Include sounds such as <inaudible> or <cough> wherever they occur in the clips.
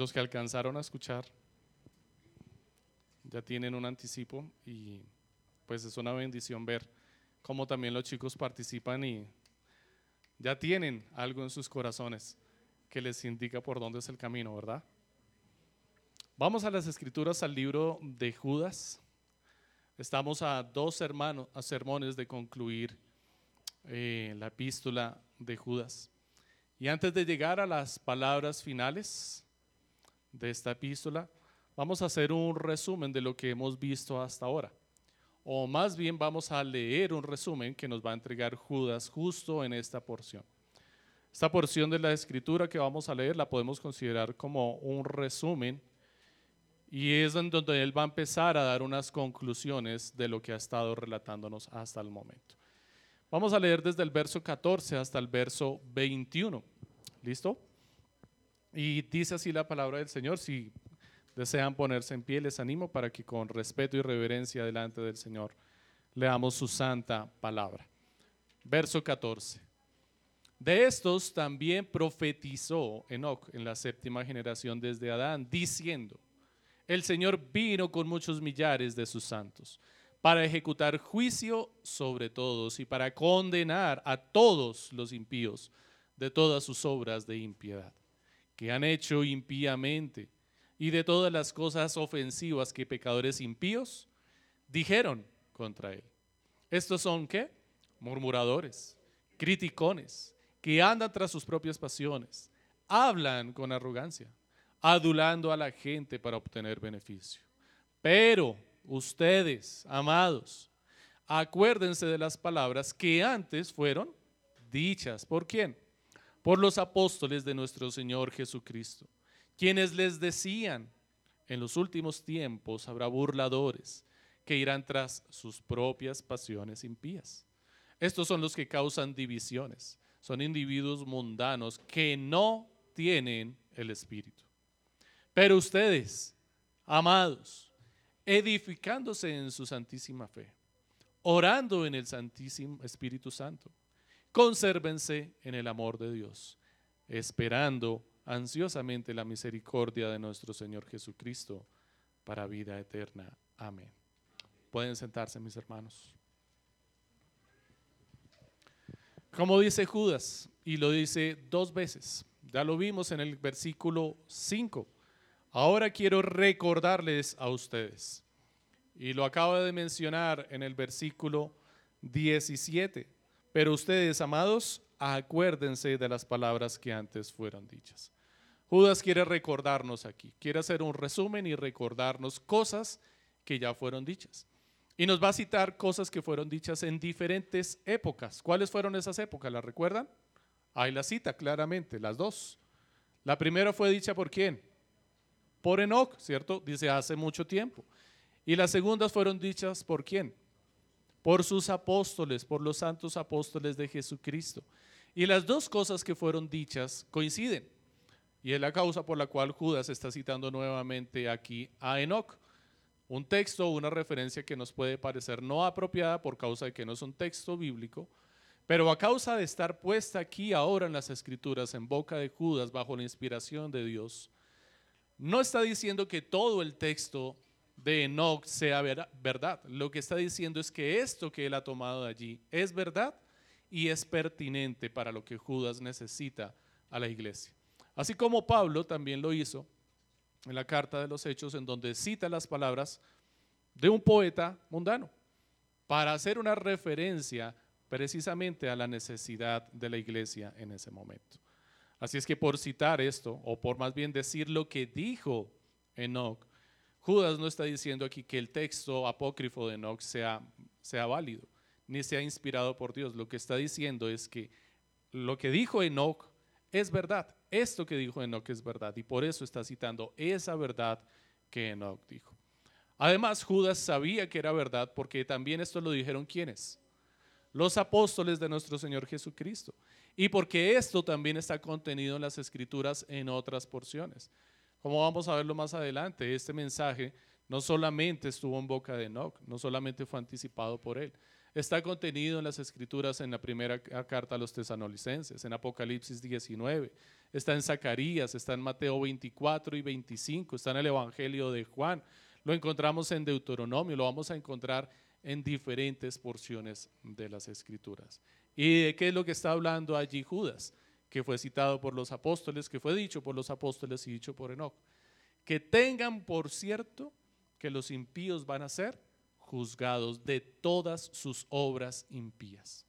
los que alcanzaron a escuchar ya tienen un anticipo y pues es una bendición ver cómo también los chicos participan y ya tienen algo en sus corazones que les indica por dónde es el camino, ¿verdad? Vamos a las escrituras, al libro de Judas. Estamos a dos hermanos, a sermones de concluir eh, la epístola de Judas. Y antes de llegar a las palabras finales de esta epístola, vamos a hacer un resumen de lo que hemos visto hasta ahora. O más bien vamos a leer un resumen que nos va a entregar Judas justo en esta porción. Esta porción de la escritura que vamos a leer la podemos considerar como un resumen y es en donde él va a empezar a dar unas conclusiones de lo que ha estado relatándonos hasta el momento. Vamos a leer desde el verso 14 hasta el verso 21. ¿Listo? Y dice así la palabra del Señor. Si desean ponerse en pie, les animo para que con respeto y reverencia delante del Señor leamos su santa palabra. Verso 14. De estos también profetizó Enoch en la séptima generación desde Adán, diciendo, el Señor vino con muchos millares de sus santos para ejecutar juicio sobre todos y para condenar a todos los impíos de todas sus obras de impiedad, que han hecho impíamente, y de todas las cosas ofensivas que pecadores impíos dijeron contra él. Estos son qué? Murmuradores, criticones, que andan tras sus propias pasiones, hablan con arrogancia, adulando a la gente para obtener beneficio. Pero ustedes, amados, acuérdense de las palabras que antes fueron dichas. ¿Por quién? Por los apóstoles de nuestro Señor Jesucristo, quienes les decían, en los últimos tiempos habrá burladores que irán tras sus propias pasiones impías. Estos son los que causan divisiones. Son individuos mundanos que no tienen el Espíritu. Pero ustedes, amados, edificándose en su santísima fe, orando en el Santísimo Espíritu Santo. Consérvense en el amor de Dios, esperando ansiosamente la misericordia de nuestro Señor Jesucristo para vida eterna. Amén. Pueden sentarse, mis hermanos. Como dice Judas, y lo dice dos veces, ya lo vimos en el versículo 5 Ahora quiero recordarles a ustedes, y lo acabo de mencionar en el versículo 17, pero ustedes, amados, acuérdense de las palabras que antes fueron dichas. Judas quiere recordarnos aquí, quiere hacer un resumen y recordarnos cosas que ya fueron dichas. Y nos va a citar cosas que fueron dichas en diferentes épocas. ¿Cuáles fueron esas épocas? ¿Las recuerdan? Ahí la cita claramente, las dos. La primera fue dicha por quién? por Enoch, ¿cierto? Dice hace mucho tiempo. Y las segundas fueron dichas por quién? Por sus apóstoles, por los santos apóstoles de Jesucristo. Y las dos cosas que fueron dichas coinciden. Y es la causa por la cual Judas está citando nuevamente aquí a Enoch. Un texto una referencia que nos puede parecer no apropiada por causa de que no es un texto bíblico, pero a causa de estar puesta aquí ahora en las escrituras, en boca de Judas, bajo la inspiración de Dios, no está diciendo que todo el texto de Enoch sea verdad. Lo que está diciendo es que esto que él ha tomado de allí es verdad y es pertinente para lo que Judas necesita a la iglesia. Así como Pablo también lo hizo en la carta de los Hechos, en donde cita las palabras de un poeta mundano, para hacer una referencia precisamente a la necesidad de la iglesia en ese momento. Así es que por citar esto, o por más bien decir lo que dijo Enoch, Judas no está diciendo aquí que el texto apócrifo de Enoch sea, sea válido, ni sea inspirado por Dios. Lo que está diciendo es que lo que dijo Enoch es verdad. Esto que dijo Enoch es verdad. Y por eso está citando esa verdad que Enoch dijo. Además, Judas sabía que era verdad porque también esto lo dijeron quienes? Los apóstoles de nuestro Señor Jesucristo y porque esto también está contenido en las escrituras en otras porciones. Como vamos a verlo más adelante, este mensaje no solamente estuvo en boca de Enoch, no solamente fue anticipado por él, está contenido en las escrituras en la primera carta a los tesanolicenses, en Apocalipsis 19, está en Zacarías, está en Mateo 24 y 25, está en el Evangelio de Juan, lo encontramos en Deuteronomio, lo vamos a encontrar en diferentes porciones de las Escrituras. ¿Y de qué es lo que está hablando allí Judas? Que fue citado por los apóstoles, que fue dicho por los apóstoles y dicho por Enoch. Que tengan por cierto que los impíos van a ser juzgados de todas sus obras impías.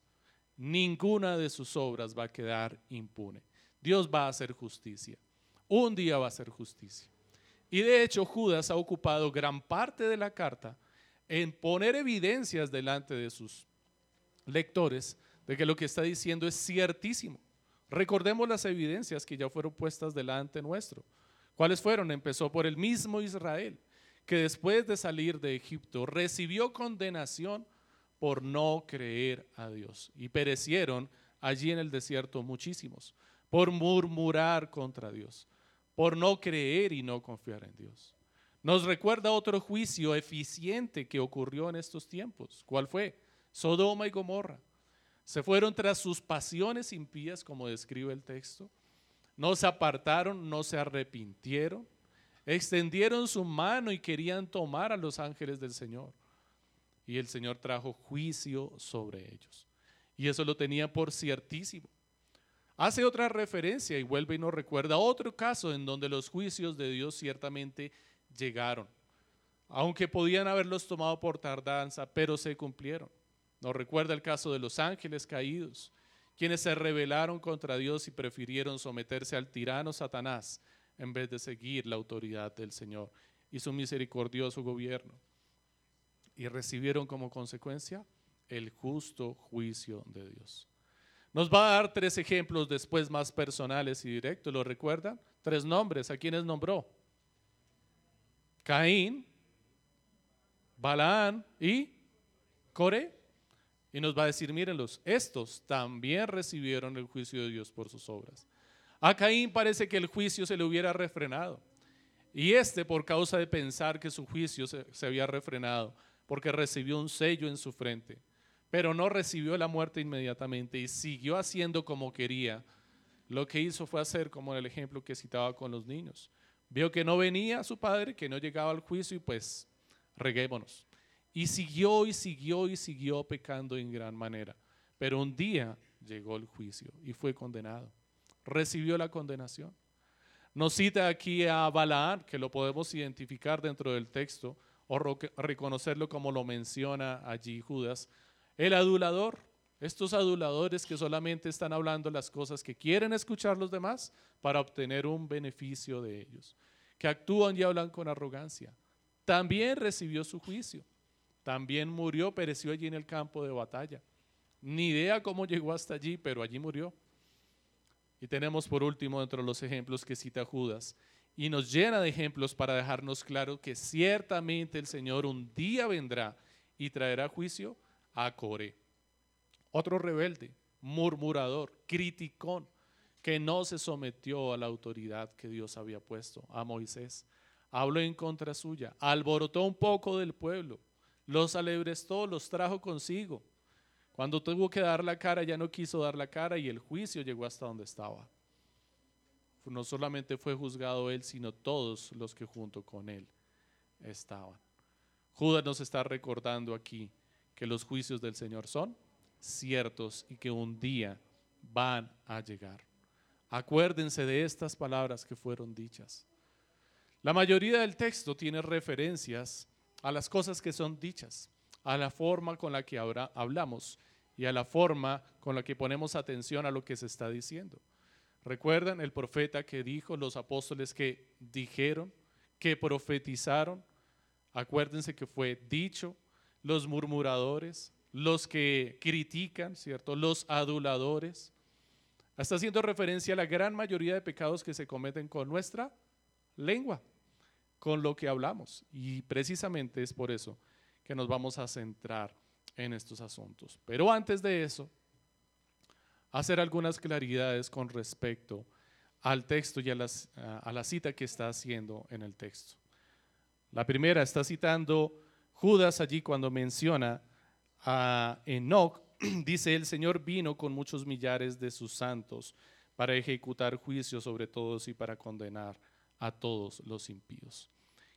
Ninguna de sus obras va a quedar impune. Dios va a hacer justicia. Un día va a hacer justicia. Y de hecho Judas ha ocupado gran parte de la carta en poner evidencias delante de sus lectores de que lo que está diciendo es ciertísimo. Recordemos las evidencias que ya fueron puestas delante nuestro. ¿Cuáles fueron? Empezó por el mismo Israel, que después de salir de Egipto recibió condenación por no creer a Dios. Y perecieron allí en el desierto muchísimos, por murmurar contra Dios, por no creer y no confiar en Dios. Nos recuerda otro juicio eficiente que ocurrió en estos tiempos. ¿Cuál fue? Sodoma y Gomorra. Se fueron tras sus pasiones impías, como describe el texto. No se apartaron, no se arrepintieron. Extendieron su mano y querían tomar a los ángeles del Señor. Y el Señor trajo juicio sobre ellos. Y eso lo tenía por ciertísimo. Hace otra referencia y vuelve y nos recuerda otro caso en donde los juicios de Dios ciertamente llegaron, aunque podían haberlos tomado por tardanza, pero se cumplieron. Nos recuerda el caso de los ángeles caídos, quienes se rebelaron contra Dios y prefirieron someterse al tirano Satanás en vez de seguir la autoridad del Señor y su misericordioso gobierno. Y recibieron como consecuencia el justo juicio de Dios. Nos va a dar tres ejemplos después más personales y directos, ¿lo recuerdan? Tres nombres, ¿a quienes nombró? Caín, Balaán y Core. Y nos va a decir, mírenlos, estos también recibieron el juicio de Dios por sus obras. A Caín parece que el juicio se le hubiera refrenado. Y este por causa de pensar que su juicio se, había refrenado, porque recibió un sello en su frente, pero no recibió la muerte inmediatamente y siguió haciendo como quería. Lo que hizo fue hacer como en el ejemplo que citaba con los niños. Vio que no venía su padre, que no llegaba al juicio y pues reguémonos. Y siguió y siguió y siguió pecando en gran manera. Pero un día llegó el juicio y fue condenado. Recibió la condenación. Nos cita aquí a Balaán, que lo podemos identificar dentro del texto o reconocerlo como lo menciona allí Judas. El adulador, estos aduladores que solamente están hablando las cosas que quieren escuchar los demás para obtener un beneficio de ellos, que actúan y hablan con arrogancia. También recibió su juicio, también murió, pereció allí en el campo de batalla. Ni idea cómo llegó hasta allí, pero allí murió. Y tenemos por último dentro de los ejemplos que cita Judas, y nos llena de ejemplos para dejarnos claro que ciertamente el Señor un día vendrá y traerá juicio a Core. Otro rebelde, murmurador, criticón, que no se sometió a la autoridad que Dios había puesto, a Moisés. Habló en contra suya, alborotó un poco del pueblo, los alebrestó, los trajo consigo. Cuando tuvo que dar la cara, ya no quiso dar la cara y el juicio llegó hasta donde estaba. No solamente fue juzgado él, sino todos los que junto con él estaban. Judas nos está recordando aquí que los juicios del Señor son ciertos y que un día van a llegar. Acuérdense de estas palabras que fueron dichas. La mayoría del texto tiene referencias a las cosas que son dichas, a la forma con la que ahora hablamos y a la forma con la que ponemos atención a lo que se está diciendo. ¿Recuerdan el profeta que dijo, los apóstoles que dijeron, que profetizaron? Acuérdense que fue dicho, los murmuradores, los que critican, ¿cierto? Los aduladores. Está haciendo referencia a la gran mayoría de pecados que se cometen con nuestra lengua, con lo que hablamos. Y precisamente es por eso que nos vamos a centrar en estos asuntos. Pero antes de eso, hacer algunas claridades con respecto al texto y a, a la cita que está haciendo en el texto. La primera está citando Judas allí cuando menciona a Enoch, <clears throat> dice, el Señor vino con muchos millares de sus santos para ejecutar juicio sobre todos y para condenar a todos los impíos.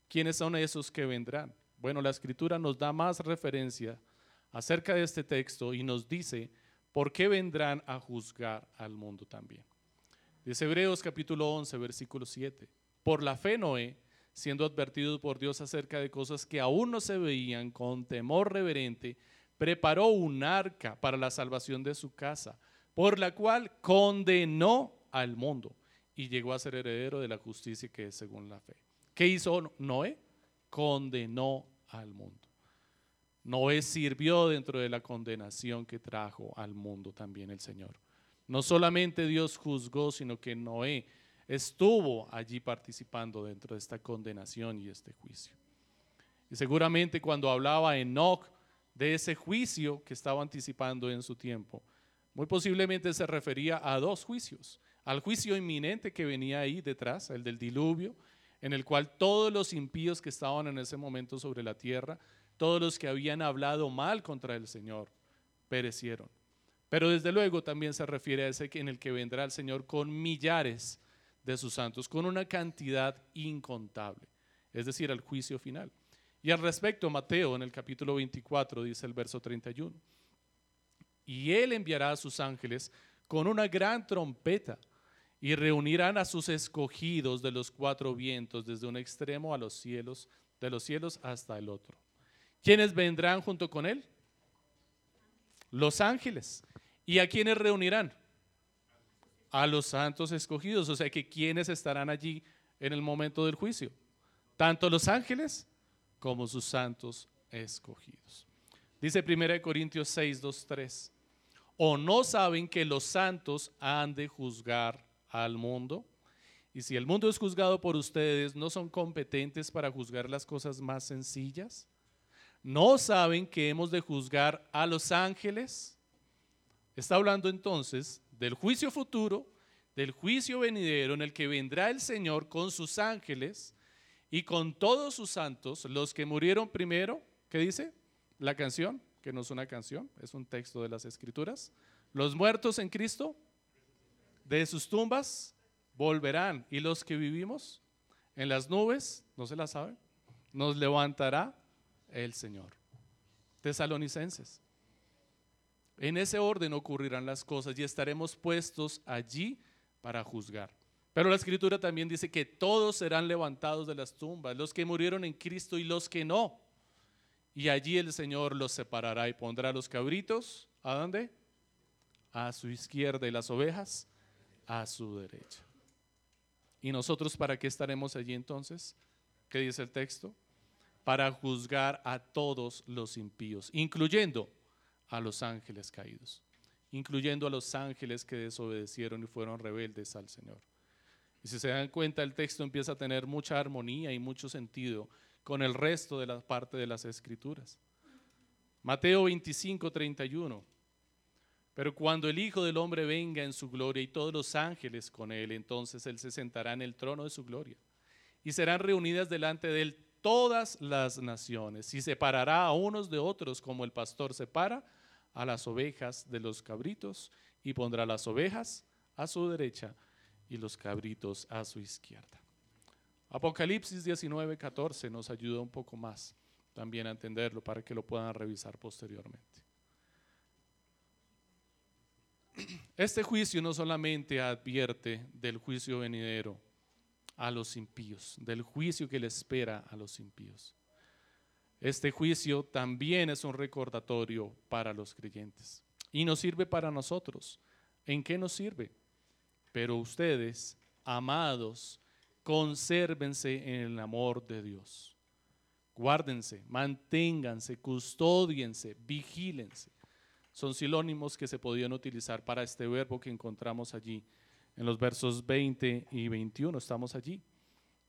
¿Quiénes son esos que vendrán? Bueno, la escritura nos da más referencia acerca de este texto y nos dice por qué vendrán a juzgar al mundo también. Dice Hebreos capítulo 11, versículo 7. Por la fe Noé, siendo advertido por Dios acerca de cosas que aún no se veían, con temor reverente, preparó un arca para la salvación de su casa, por la cual condenó al mundo y llegó a ser heredero de la justicia que es según la fe. ¿Qué hizo Noé? Condenó al mundo. Noé sirvió dentro de la condenación que trajo al mundo también el Señor. No solamente Dios juzgó, sino que Noé estuvo allí participando dentro de esta condenación y este juicio. Y seguramente cuando hablaba Enoch de ese juicio que estaba anticipando en su tiempo, muy posiblemente se refería a dos juicios. Al juicio inminente que venía ahí detrás, el del diluvio, en el cual todos los impíos que estaban en ese momento sobre la tierra, todos los que habían hablado mal contra el Señor, perecieron. Pero desde luego también se refiere a ese en el que vendrá el Señor con millares de sus santos, con una cantidad incontable, es decir, al juicio final. Y al respecto, Mateo en el capítulo 24 dice el verso 31, y él enviará a sus ángeles con una gran trompeta y reunirán a sus escogidos de los cuatro vientos desde un extremo a los cielos, de los cielos hasta el otro. ¿Quiénes vendrán junto con él? Los ángeles. ¿Y a quiénes reunirán? A los santos escogidos. O sea que ¿quiénes estarán allí en el momento del juicio? Tanto los ángeles como sus santos escogidos. Dice 1 Corintios 6, 2, 3. ¿O no saben que los santos han de juzgar al mundo? Y si el mundo es juzgado por ustedes, ¿no son competentes para juzgar las cosas más sencillas? ¿No saben que hemos de juzgar a los ángeles? Está hablando entonces del juicio futuro, del juicio venidero en el que vendrá el Señor con sus ángeles y con todos sus santos, los que murieron primero, ¿qué dice? La canción, que no es una canción, es un texto de las escrituras. Los muertos en Cristo, de sus tumbas, volverán. Y los que vivimos en las nubes, no se la saben, nos levantará el Señor. Tesalonicenses. En ese orden ocurrirán las cosas y estaremos puestos allí para juzgar. Pero la escritura también dice que todos serán levantados de las tumbas, los que murieron en Cristo y los que no. Y allí el Señor los separará y pondrá los cabritos, ¿a dónde? A su izquierda y las ovejas a su derecha. ¿Y nosotros para qué estaremos allí entonces? ¿Qué dice el texto? para juzgar a todos los impíos, incluyendo a los ángeles caídos, incluyendo a los ángeles que desobedecieron y fueron rebeldes al Señor. Y si se dan cuenta, el texto empieza a tener mucha armonía y mucho sentido con el resto de la parte de las escrituras. Mateo 25, 31. Pero cuando el Hijo del Hombre venga en su gloria y todos los ángeles con él, entonces él se sentará en el trono de su gloria. Y serán reunidas delante de él todas las naciones y separará a unos de otros como el pastor separa a las ovejas de los cabritos y pondrá las ovejas a su derecha y los cabritos a su izquierda. Apocalipsis 19, 14 nos ayuda un poco más también a entenderlo para que lo puedan revisar posteriormente. Este juicio no solamente advierte del juicio venidero, a los impíos, del juicio que le espera a los impíos. Este juicio también es un recordatorio para los creyentes y nos sirve para nosotros. ¿En qué nos sirve? Pero ustedes, amados, consérvense en el amor de Dios. Guárdense, manténganse, custódiense, vigílense. Son sinónimos que se podían utilizar para este verbo que encontramos allí en los versos 20 y 21. Estamos allí.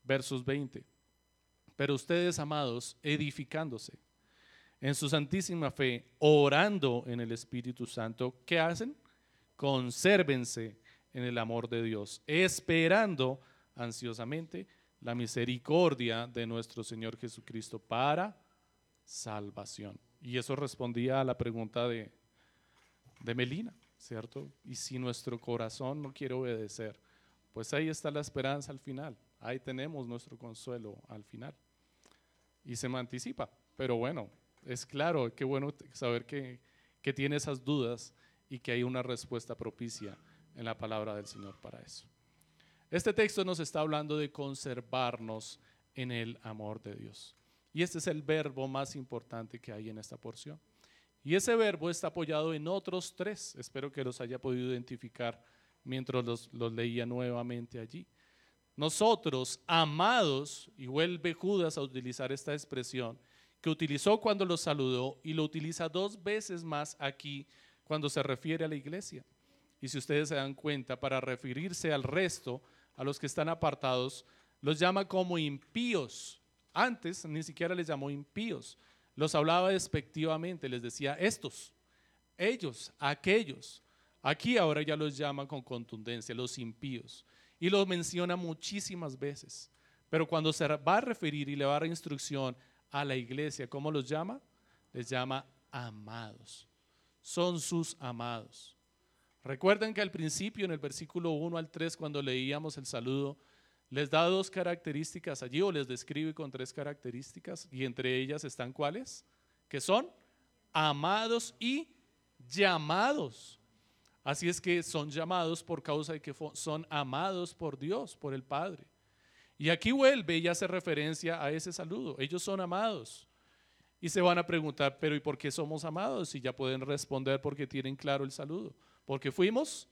Versos 20. Pero ustedes, amados, edificándose en su santísima fe, orando en el Espíritu Santo, ¿qué hacen? Consérvense en el amor de Dios, esperando ansiosamente la misericordia de nuestro Señor Jesucristo para salvación. Y eso respondía a la pregunta de, de Melina. ¿cierto? Y si nuestro corazón no quiere obedecer, pues ahí está la esperanza al final. Ahí tenemos nuestro consuelo al final. Y se me anticipa. Pero bueno, es claro, qué bueno saber que, que tiene esas dudas y que hay una respuesta propicia en la palabra del Señor para eso. Este texto nos está hablando de conservarnos en el amor de Dios. Y este es el verbo más importante que hay en esta porción. Y ese verbo está apoyado en otros tres. Espero que los haya podido identificar mientras los, leía nuevamente allí. Nosotros, amados, y vuelve Judas a utilizar esta expresión, que utilizó cuando los saludó y lo utiliza dos veces más aquí cuando se refiere a la iglesia. Y si ustedes se dan cuenta, para referirse al resto, a los que están apartados, los llama como impíos. Antes ni siquiera les llamó impíos, los hablaba despectivamente, les decía estos, ellos, aquellos. Aquí ahora ya los llama con contundencia, los impíos. Y los menciona muchísimas veces. Pero cuando se va a referir y le va a dar instrucción a la iglesia, ¿cómo los llama? Les llama amados. Son sus amados. Recuerden que al principio, en el versículo 1 al 3, cuando leíamos el saludo, les da dos características allí o les describe con tres características y entre ellas están cuáles? Que son amados y llamados. Así es que son llamados por causa de que son amados por Dios, por el Padre. Y aquí vuelve y hace referencia a ese saludo. Ellos son amados. Y se van a preguntar, pero ¿y por qué somos amados? Y ya pueden responder porque tienen claro el saludo. Porque fuimos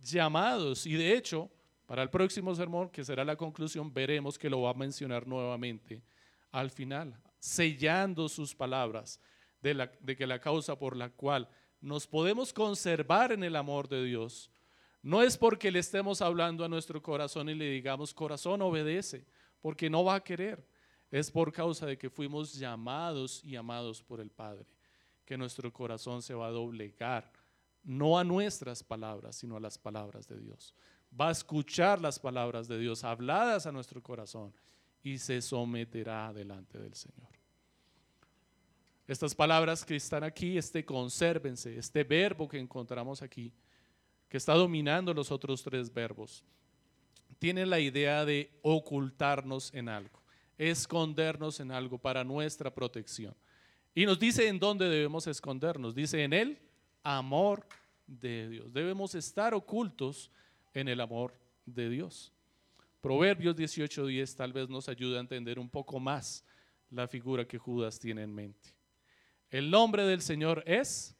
llamados. Y de hecho, para el próximo sermón, que será la conclusión, veremos que lo va a mencionar nuevamente al final, sellando sus palabras de, que la causa por la cual nos podemos conservar en el amor de Dios, no es porque le estemos hablando a nuestro corazón y le digamos, corazón obedece, porque no va a querer. Es por causa de que fuimos llamados y amados por el Padre, que nuestro corazón se va a doblegar, no a nuestras palabras, sino a las palabras de Dios. Va a escuchar las palabras de Dios habladas a nuestro corazón y se someterá delante del Señor. Estas palabras que están aquí, este consérvense, este verbo que encontramos aquí, que está dominando los otros tres verbos, tiene la idea de ocultarnos en algo, escondernos en algo para nuestra protección. Y nos dice en dónde debemos escondernos. Dice en el amor de Dios. Debemos estar ocultos en el amor de Dios. Proverbios 18:10 tal vez nos ayude a entender un poco más la figura que Judas tiene en mente. El nombre del Señor es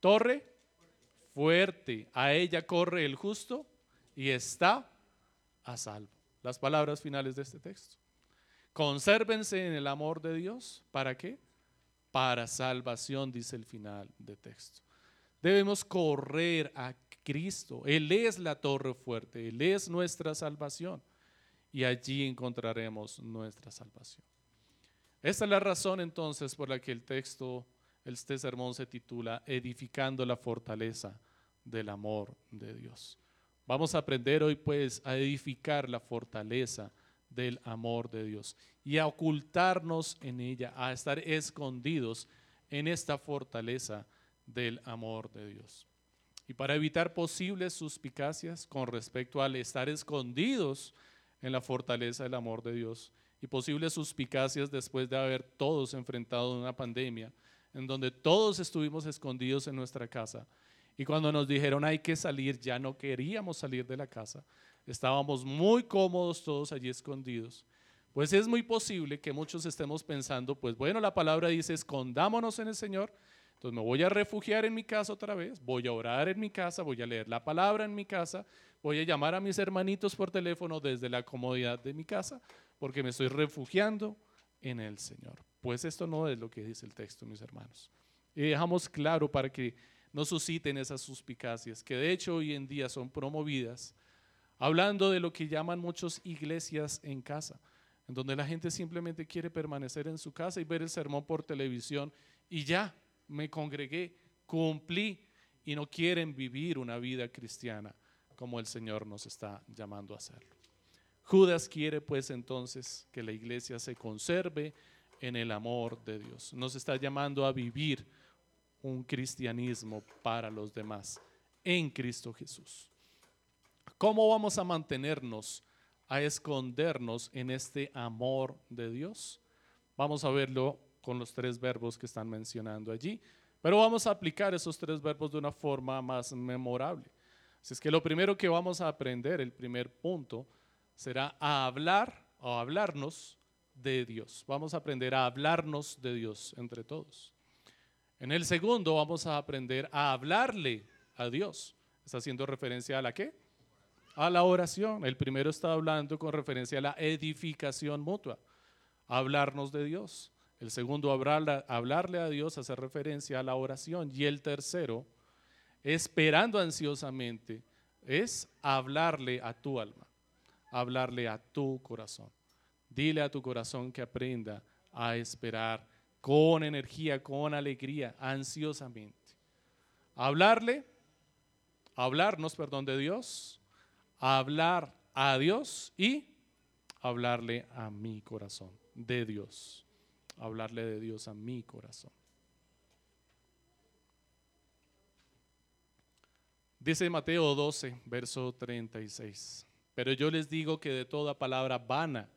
torre fuerte. A ella corre el justo y está a salvo. Las palabras finales de este texto. Consérvense en el amor de Dios. ¿Para qué? Para salvación, dice el final del texto. Debemos correr a Cristo. Él es la torre fuerte. Él es nuestra salvación. Y allí encontraremos nuestra salvación. Esta es la razón entonces por la que el texto, este sermón se titula Edificando la fortaleza del amor de Dios. Vamos a aprender hoy pues a edificar la fortaleza del amor de Dios y a ocultarnos en ella, a estar escondidos en esta fortaleza del amor de Dios. Y para evitar posibles suspicacias con respecto al estar escondidos en la fortaleza del amor de Dios, y posibles suspicacias después de haber todos enfrentado una pandemia en donde todos estuvimos escondidos en nuestra casa. Y cuando nos dijeron hay que salir, ya no queríamos salir de la casa. Estábamos muy cómodos todos allí escondidos. Pues es muy posible que muchos estemos pensando, pues bueno, la palabra dice, escondámonos en el Señor. Entonces me voy a refugiar en mi casa otra vez, voy a orar en mi casa, voy a leer la palabra en mi casa, voy a llamar a mis hermanitos por teléfono desde la comodidad de mi casa, porque me estoy refugiando en el Señor. Pues esto no es lo que dice el texto, mis hermanos. Y dejamos claro para que no susciten esas suspicacias, que de hecho hoy en día son promovidas, hablando de lo que llaman muchas iglesias en casa, en donde la gente simplemente quiere permanecer en su casa y ver el sermón por televisión y ya me congregué, cumplí y no quieren vivir una vida cristiana como el Señor nos está llamando a hacerlo. Judas quiere pues entonces que la iglesia se conserve en el amor de Dios. Nos está llamando a vivir un cristianismo para los demás en Cristo Jesús. ¿Cómo vamos a mantenernos, a escondernos en este amor de Dios? Vamos a verlo con los tres verbos que están mencionando allí, pero vamos a aplicar esos tres verbos de una forma más memorable. Así es que lo primero que vamos a aprender, el primer punto, será a hablar o hablarnos de Dios. Vamos a aprender a hablarnos de Dios entre todos. En el segundo vamos a aprender a hablarle a Dios. ¿Está haciendo referencia a la qué? A la oración. El primero está hablando con referencia a la edificación mutua. Hablarnos de Dios. El segundo, hablarle, a Dios, hace referencia a la oración. Y el tercero, esperando ansiosamente, es hablarle a tu alma, hablarle a tu corazón. Dile a tu corazón que aprenda a esperar con energía, con alegría, ansiosamente. Hablarle, hablarnos, perdón, de Dios, hablar a Dios y hablarle a mi corazón, de Dios. Hablarle de Dios a mi corazón. Dice Mateo 12, verso 36. Pero yo les digo que de toda palabra vana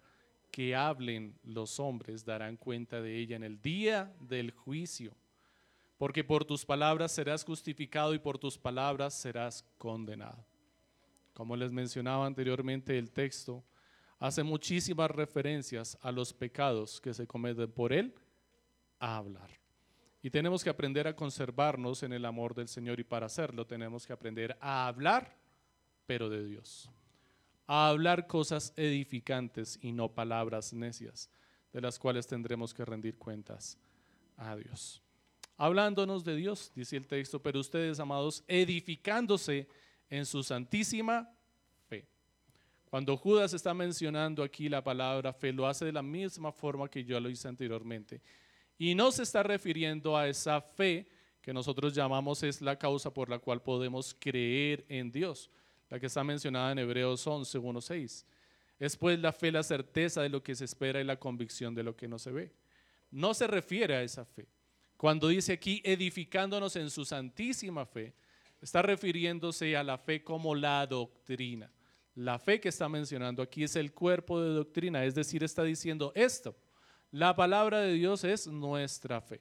que hablen los hombres darán cuenta de ella en el día del juicio. Porque por tus palabras serás justificado y por tus palabras serás condenado. Como les mencionaba anteriormente, el texto hace muchísimas referencias a los pecados que se cometen por él a hablar. Y tenemos que aprender a conservarnos en el amor del Señor y para hacerlo tenemos que aprender a hablar, pero de Dios a hablar cosas edificantes y no palabras necias, de las cuales tendremos que rendir cuentas a Dios. Hablándonos de Dios, dice el texto, pero ustedes, amados, edificándose en su santísima. Cuando Judas está mencionando aquí la palabra fe, lo hace de la misma forma que yo lo hice anteriormente. Y no se está refiriendo a esa fe que nosotros llamamos es la causa por la cual podemos creer en Dios la que está mencionada en Hebreos 11, 1, 6. Es pues la fe la certeza de lo que se espera y la convicción de lo que no se ve. No se refiere a esa fe. Cuando dice aquí edificándonos en su santísima fe, está refiriéndose a la fe como la doctrina. La fe que está mencionando aquí es el cuerpo de doctrina, es decir, está diciendo esto. La palabra de Dios es nuestra fe.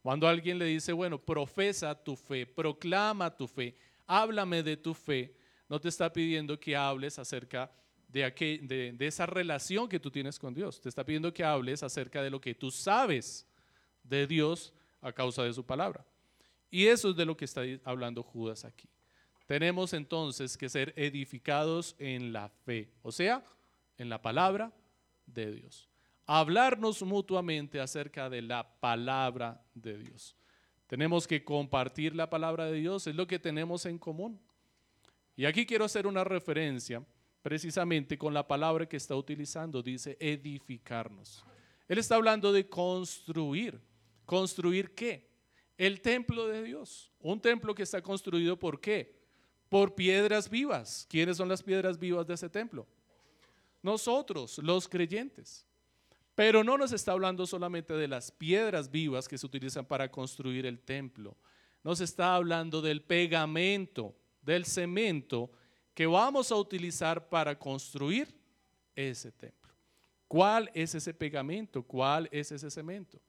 Cuando alguien le dice, bueno, profesa tu fe, proclama tu fe, háblame de tu fe, no te está pidiendo que hables acerca de, de, esa relación que tú tienes con Dios. Te está pidiendo que hables acerca de lo que tú sabes de Dios a causa de su palabra. Y eso es de lo que está hablando Judas aquí. Tenemos entonces que ser edificados en la fe, o sea, en la palabra de Dios. Hablarnos mutuamente acerca de la palabra de Dios. Tenemos que compartir la palabra de Dios, es lo que tenemos en común. Y aquí quiero hacer una referencia precisamente con la palabra que está utilizando, dice edificarnos. Él está hablando de construir. ¿Construir qué? El templo de Dios. Un templo que está construido por qué? Por piedras vivas. ¿Quiénes son las piedras vivas de ese templo? Nosotros, los creyentes. Pero no nos está hablando solamente de las piedras vivas que se utilizan para construir el templo. Nos está hablando del pegamento del cemento que vamos a utilizar para construir ese templo. ¿Cuál es ese pegamento? ¿Cuál es ese cemento?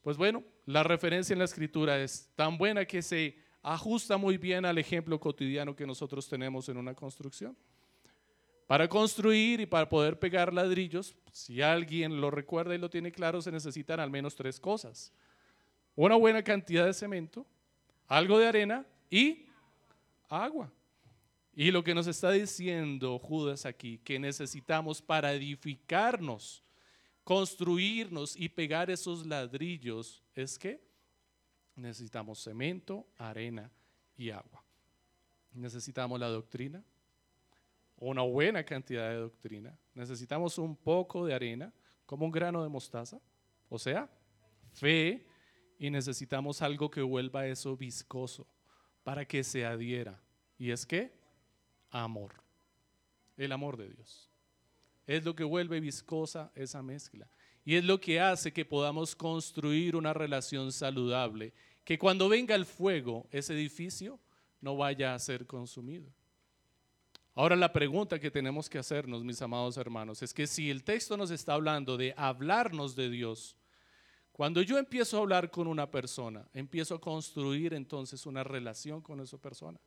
Pues bueno, la referencia en la escritura es tan buena que se ajusta muy bien al ejemplo cotidiano que nosotros tenemos en una construcción. Para construir y para poder pegar ladrillos, si alguien lo recuerda y lo tiene claro, se necesitan al menos tres cosas. Una buena cantidad de cemento, algo de arena y agua. Y lo que nos está diciendo Judas aquí, que necesitamos para edificarnos, construirnos y pegar esos ladrillos, es que necesitamos cemento, arena y agua. Necesitamos la doctrina, una buena cantidad de doctrina. Necesitamos un poco de arena, como un grano de mostaza, o sea, fe, y necesitamos algo que vuelva eso viscoso para que se adhiera. ¿Y es que Amor. El amor de Dios. Es lo que vuelve viscosa esa mezcla. Y es lo que hace que podamos construir una relación saludable que cuando venga el fuego, ese edificio no vaya a ser consumido. Ahora la pregunta que tenemos que hacernos, mis amados hermanos, es que si el texto nos está hablando de hablarnos de Dios, cuando yo empiezo a hablar con una persona, empiezo a construir entonces una relación con esa persona.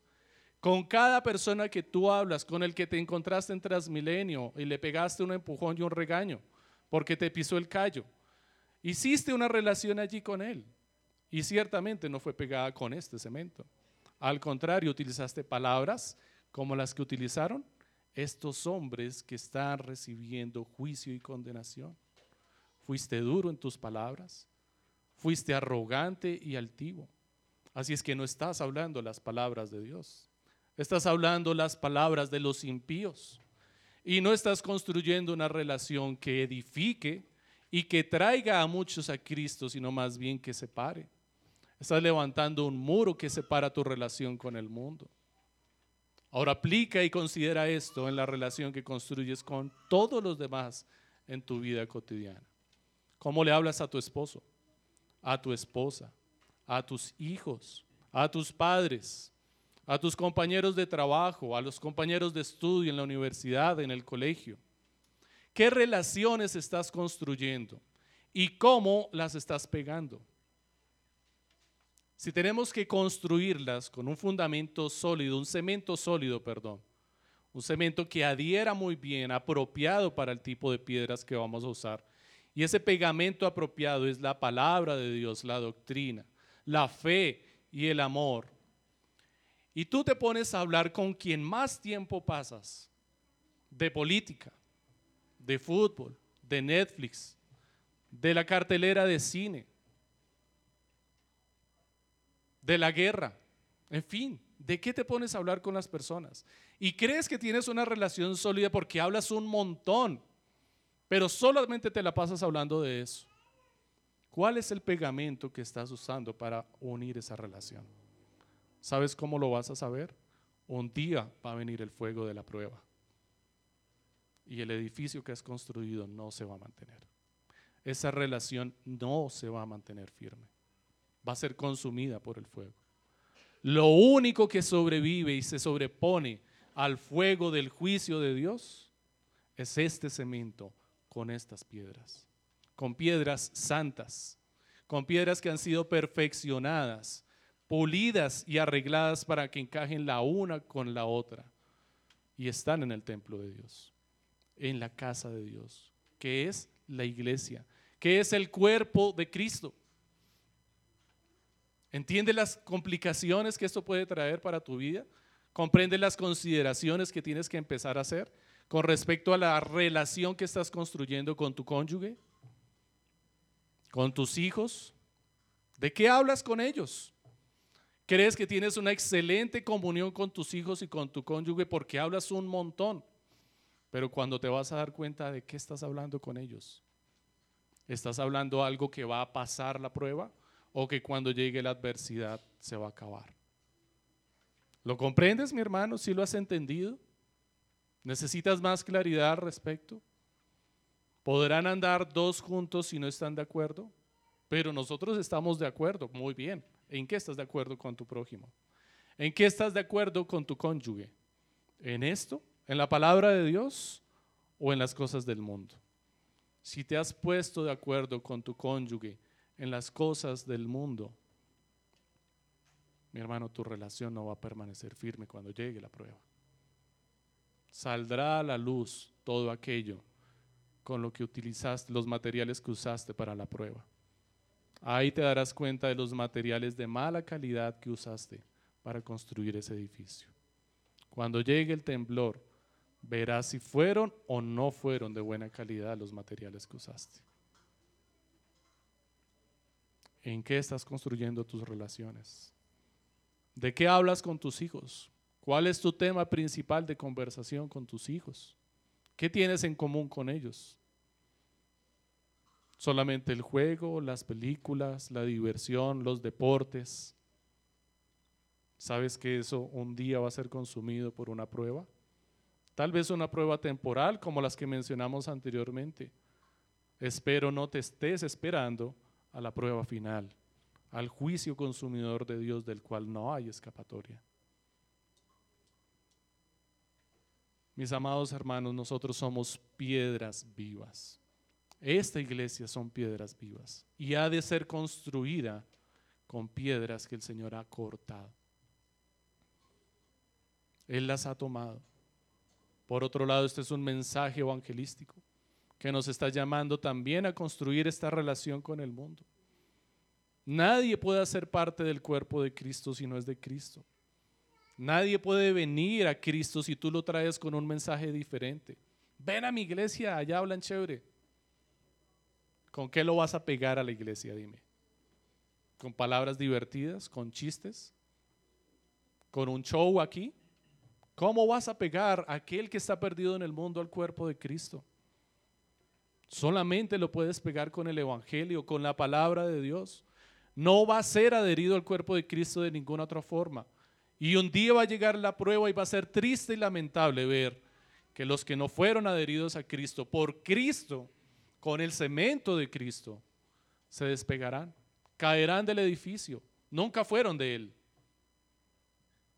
Con cada persona que tú hablas, con el que te encontraste en Transmilenio y le pegaste un empujón y un regaño porque te pisó el callo, hiciste una relación allí con él y ciertamente no fue pegada con este cemento. Al contrario, utilizaste palabras como las que utilizaron estos hombres que están recibiendo juicio y condenación. Fuiste duro en tus palabras, fuiste arrogante y altivo. Así es que no estás hablando las palabras de Dios, estás hablando las palabras de los impíos y no estás construyendo una relación que edifique y que traiga a muchos a Cristo, sino más bien que separe. Estás levantando un muro que separa tu relación con el mundo. Ahora aplica y considera esto en la relación que construyes con todos los demás en tu vida cotidiana. ¿Cómo le hablas a tu esposo, a tu esposa, a tus hijos, a tus padres, a tus compañeros de trabajo, a los compañeros de estudio en la universidad, en el colegio? ¿Qué relaciones estás construyendo y cómo las estás pegando? si tenemos que construirlas con un fundamento sólido, un cemento sólido, perdón, un cemento que adhiera muy bien, apropiado para el tipo de piedras que vamos a usar. Y ese pegamento apropiado es la palabra de Dios, la doctrina, la fe y el amor. Y tú te pones a hablar con quien más tiempo pasas de política, de fútbol, de Netflix, de la cartelera de cine, de la guerra, en fin, ¿de qué te pones a hablar con las personas? Y crees que tienes una relación sólida porque hablas un montón, pero solamente te la pasas hablando de eso. ¿Cuál es el pegamento que estás usando para unir esa relación? ¿Sabes cómo lo vas a saber? Un día va a venir el fuego de la prueba y el edificio que has construido no se va a mantener. Esa relación no se va a mantener firme va a ser consumida por el fuego. Lo único que sobrevive y se sobrepone al fuego del juicio de Dios es este cemento con estas piedras, con piedras santas, con piedras que han sido perfeccionadas, pulidas y arregladas para que encajen la una con la otra y están en el templo de Dios, en la casa de Dios, que es la iglesia, que es el cuerpo de Cristo. ¿Entiende las complicaciones que esto puede traer para tu vida? ¿Comprende las consideraciones que tienes que empezar a hacer con respecto a la relación que estás construyendo con tu cónyuge? ¿Con tus hijos? ¿De qué hablas con ellos? ¿Crees que tienes una excelente comunión con tus hijos y con tu cónyuge porque hablas un montón? Pero cuando te vas a dar cuenta de qué estás hablando con ellos, ¿estás hablando algo que va a pasar la prueba? o que cuando llegue la adversidad se va a acabar. ¿Lo comprendes, mi hermano? ¿Si lo has entendido? ¿Necesitas más claridad al respecto? ¿Podrán andar dos juntos si no están de acuerdo? Pero nosotros estamos de acuerdo, muy bien. ¿En qué estás de acuerdo con tu prójimo? ¿En qué estás de acuerdo con tu cónyuge? ¿En esto? ¿En la palabra de Dios? ¿O en las cosas del mundo? Si te has puesto de acuerdo con tu cónyuge en las cosas del mundo, mi hermano, tu relación no va a permanecer firme cuando llegue la prueba. Saldrá a la luz todo aquello con lo que utilizaste, los materiales que usaste para la prueba. Ahí te darás cuenta de los materiales de mala calidad que usaste para construir ese edificio. Cuando llegue el temblor, verás si fueron o no fueron de buena calidad los materiales que usaste. ¿En qué estás construyendo tus relaciones? ¿De qué hablas con tus hijos? ¿Cuál es tu tema principal de conversación con tus hijos? ¿Qué tienes en común con ellos? ¿Solamente el juego, las películas, la diversión, los deportes? ¿Sabes que eso un día va a ser consumido por una prueba? Tal vez una prueba temporal como las que mencionamos anteriormente. Espero no te estés esperando a la prueba final, al juicio consumidor de Dios del cual no hay escapatoria. Mis amados hermanos, nosotros somos piedras vivas. Esta iglesia son piedras vivas y ha de ser construida con piedras que el Señor ha cortado. Él las ha tomado. Por otro lado, este es un mensaje evangelístico que nos está llamando también a construir esta relación con el mundo. Nadie puede ser parte del cuerpo de Cristo si no es de Cristo. Nadie puede venir a Cristo si tú lo traes con un mensaje diferente. Ven a mi iglesia, allá hablan chévere. ¿Con qué lo vas a pegar a la iglesia? Dime. ¿Con palabras divertidas? ¿Con chistes? ¿Con un show aquí? ¿Cómo vas a pegar a aquel que está perdido en el mundo al cuerpo de Cristo? Solamente lo puedes pegar con el Evangelio, con la palabra de Dios. No va a ser adherido al cuerpo de Cristo de ninguna otra forma. Y un día va a llegar la prueba y va a ser triste y lamentable ver que los que no fueron adheridos a Cristo por Cristo, con el cemento de Cristo, se despegarán, caerán del edificio. Nunca fueron de él.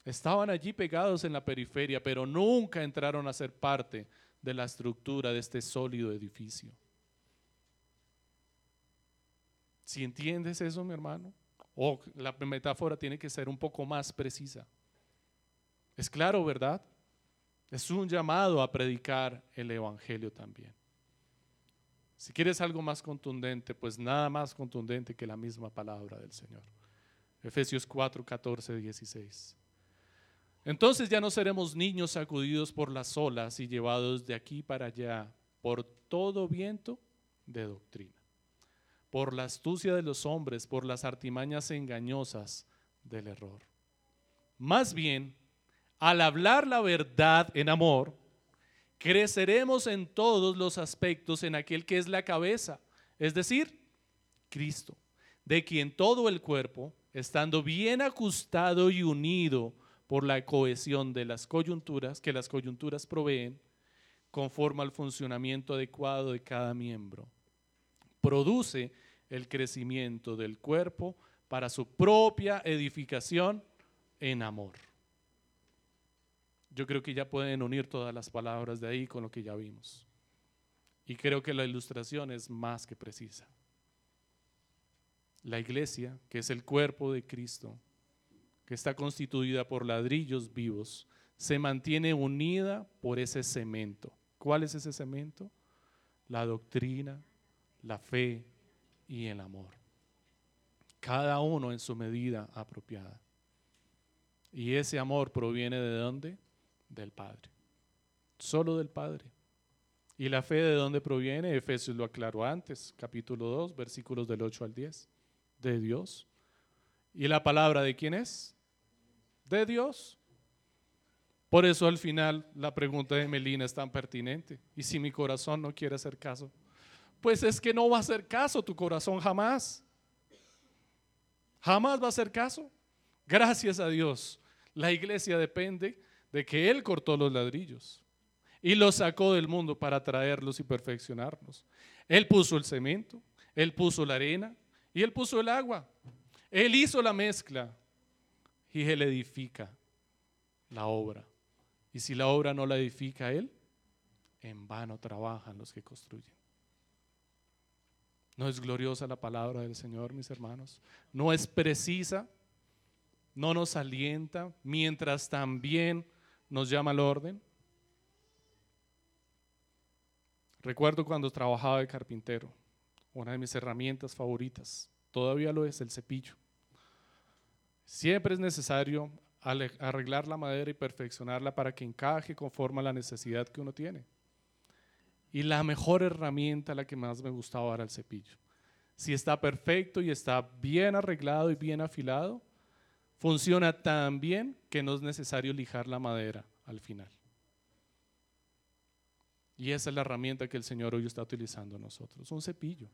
Estaban allí pegados en la periferia, pero nunca entraron a ser parte de la estructura de este sólido edificio. Si entiendes eso, mi hermano, o la metáfora tiene que ser un poco más precisa. Es claro, ¿verdad? Es un llamado a predicar el Evangelio también. Si quieres algo más contundente, pues nada más contundente que la misma palabra del Señor. Efesios 4, 14, 16. Entonces ya no seremos niños sacudidos por las olas y llevados de aquí para allá por todo viento de doctrina, por la astucia de los hombres, por las artimañas engañosas del error. Más bien, al hablar la verdad en amor, creceremos en todos los aspectos en aquel que es la cabeza, es decir, Cristo, de quien todo el cuerpo, estando bien ajustado y unido, por la cohesión de las coyunturas que las coyunturas proveen, conforme al funcionamiento adecuado de cada miembro. Produce el crecimiento del cuerpo para su propia edificación en amor. Yo creo que ya pueden unir todas las palabras de ahí con lo que ya vimos. Y creo que la ilustración es más que precisa. La iglesia, que es el cuerpo de Cristo, que está constituida por ladrillos vivos, se mantiene unida por ese cemento. ¿Cuál es ese cemento? La doctrina, la fe y el amor. Cada uno en su medida apropiada. Y ese amor proviene de dónde? Del Padre. Solo del Padre. ¿Y la fe de dónde proviene? Efesios lo aclaró antes, capítulo 2, versículos del 8 al 10. De Dios. ¿Y la palabra de quién es? de Dios. Por eso al final la pregunta de Melina es tan pertinente. ¿Y si mi corazón no quiere hacer caso? Pues es que no va a hacer caso tu corazón jamás. Jamás va a hacer caso. Gracias a Dios. La iglesia depende de que Él cortó los ladrillos y los sacó del mundo para traerlos y perfeccionarnos. Él puso el cemento, Él puso la arena y Él puso el agua. Él hizo la mezcla y Él edifica la obra. Y si la obra no la edifica Él, en vano trabajan los que construyen. ¿No es gloriosa la palabra del Señor, mis hermanos? ¿No es precisa? ¿No nos alienta mientras también nos llama al orden? Recuerdo cuando trabajaba de carpintero, una de mis herramientas favoritas, todavía lo es el cepillo. Siempre es necesario arreglar la madera y perfeccionarla para que encaje conforme a la necesidad que uno tiene. Y la mejor herramienta, la que más me gustaba, era el cepillo. Si está perfecto y está bien arreglado y bien afilado, funciona tan bien que no es necesario lijar la madera al final. Y esa es la herramienta que el Señor hoy está utilizando nosotros, un cepillo.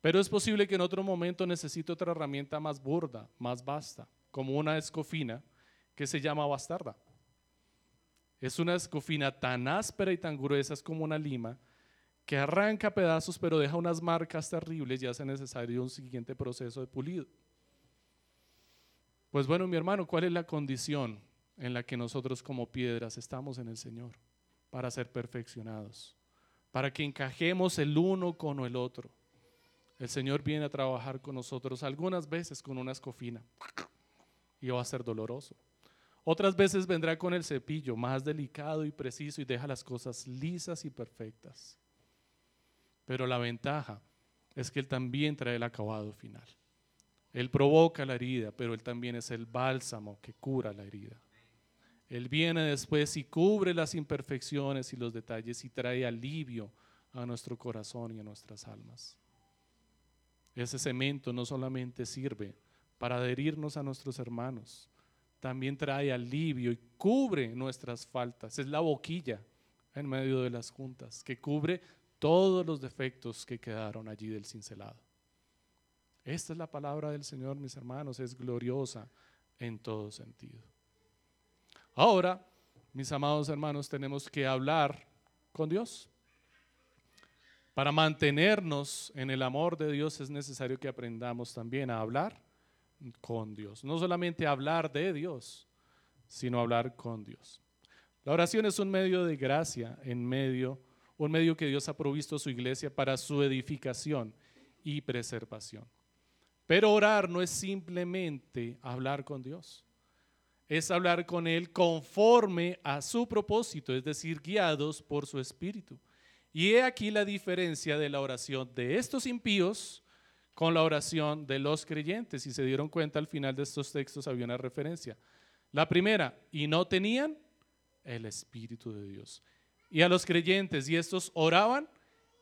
Pero es posible que en otro momento necesite otra herramienta más burda, más vasta, como una escofina que se llama bastarda. Es una escofina tan áspera y tan gruesa como una lima que arranca pedazos pero deja unas marcas terribles y hace necesario un siguiente proceso de pulido. Pues bueno, mi hermano, ¿cuál es la condición en la que nosotros como piedras estamos en el Señor para ser perfeccionados? Para que encajemos el uno con el otro. El Señor viene a trabajar con nosotros algunas veces con una escofina y va a ser doloroso. Otras veces vendrá con el cepillo más delicado y preciso y deja las cosas lisas y perfectas. Pero la ventaja es que Él también trae el acabado final. Él provoca la herida, pero Él también es el bálsamo que cura la herida. Él viene después y cubre las imperfecciones y los detalles y trae alivio a nuestro corazón y a nuestras almas. Ese cemento no solamente sirve para adherirnos a nuestros hermanos, también trae alivio y cubre nuestras faltas. Es la boquilla en medio de las juntas que cubre todos los defectos que quedaron allí del cincelado. Esta es la palabra del Señor, mis hermanos, es gloriosa en todo sentido. Ahora, mis amados hermanos, tenemos que hablar con Dios. Para mantenernos en el amor de Dios es necesario que aprendamos también a hablar con Dios. No solamente hablar de Dios, sino hablar con Dios. La oración es un medio de gracia en medio, un medio que Dios ha provisto a su iglesia para su edificación y preservación. Pero orar no es simplemente hablar con Dios, es hablar con Él conforme a su propósito, es decir, guiados por su espíritu. Y he aquí la diferencia de la oración de estos impíos con la oración de los creyentes. Si se dieron cuenta, al final de estos textos había una referencia. La primera, y no tenían el Espíritu de Dios. Y a los creyentes, y estos oraban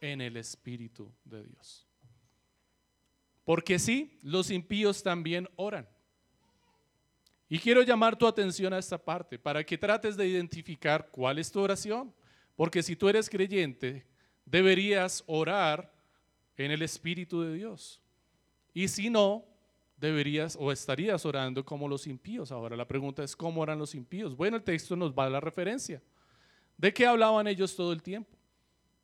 en el Espíritu de Dios. Porque sí, los impíos también oran. Y quiero llamar tu atención a esta parte para que trates de identificar cuál es tu oración. Porque si tú eres creyente, deberías orar en el Espíritu de Dios. Y si no, deberías o estarías orando como los impíos. Ahora la pregunta es, ¿cómo oran los impíos? Bueno, el texto nos va a la referencia. ¿De qué hablaban ellos todo el tiempo?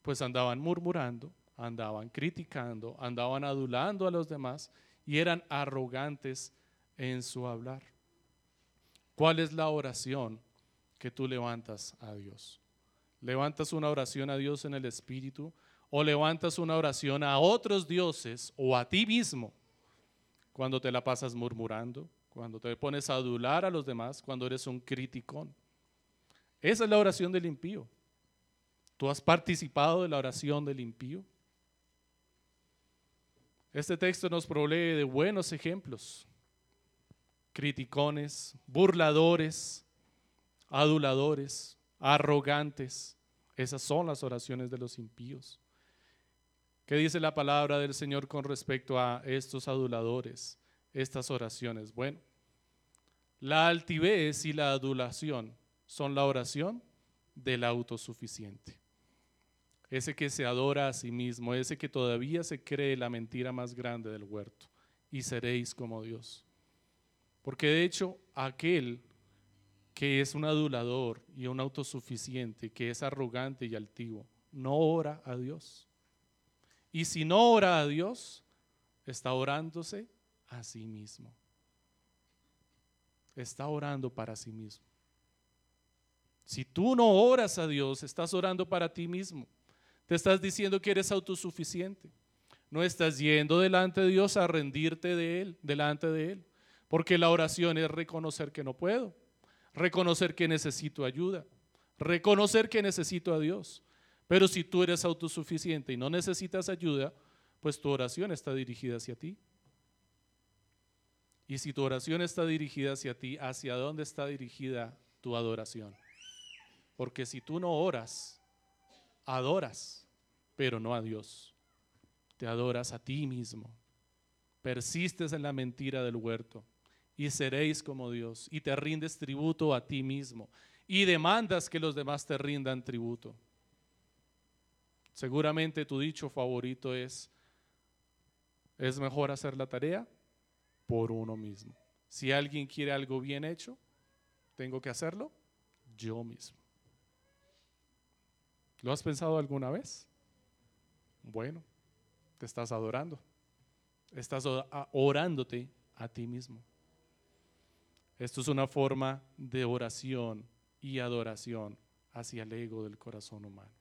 Pues andaban murmurando, andaban criticando, andaban adulando a los demás y eran arrogantes en su hablar. ¿Cuál es la oración que tú levantas a Dios? ¿Levantas una oración a Dios en el Espíritu? o levantas una oración a otros dioses o a ti mismo cuando te la pasas murmurando, cuando te pones a adular a los demás, cuando eres un criticón. Esa es la oración del impío. ¿Tú has participado de la oración del impío? Este texto nos provee de buenos ejemplos. Criticones, burladores, aduladores, arrogantes. Esas son las oraciones de los impíos. ¿Qué dice la palabra del Señor con respecto a estos aduladores, estas oraciones? Bueno, la altivez y la adulación son la oración del autosuficiente. Ese que se adora a sí mismo, ese que todavía se cree la mentira más grande del huerto. Y seréis como Dios. Porque de hecho, aquel que es un adulador y un autosuficiente, que es arrogante y altivo, no ora a Dios. Y si no ora a Dios, está orándose a sí mismo. Está orando para sí mismo. Si tú no oras a Dios, estás orando para ti mismo. Te estás diciendo que eres autosuficiente. No estás yendo delante de Dios a rendirte de Él, delante de Él. Porque la oración es reconocer que no puedo, reconocer que necesito ayuda, reconocer que necesito a Dios. Pero si tú eres autosuficiente y no necesitas ayuda, pues tu oración está dirigida hacia ti. Y si tu oración está dirigida hacia ti, ¿hacia dónde está dirigida tu adoración? Porque si tú no oras, adoras, pero no a Dios. Te adoras a ti mismo. Persistes en la mentira del huerto y seréis como Dios y te rindes tributo a ti mismo y demandas que los demás te rindan tributo. Seguramente tu dicho favorito es, es mejor hacer la tarea por uno mismo. Si alguien quiere algo bien hecho, tengo que hacerlo yo mismo. ¿Lo has pensado alguna vez? Bueno, te estás adorando. Estás orándote a ti mismo. Esto es una forma de oración y adoración hacia el ego del corazón humano.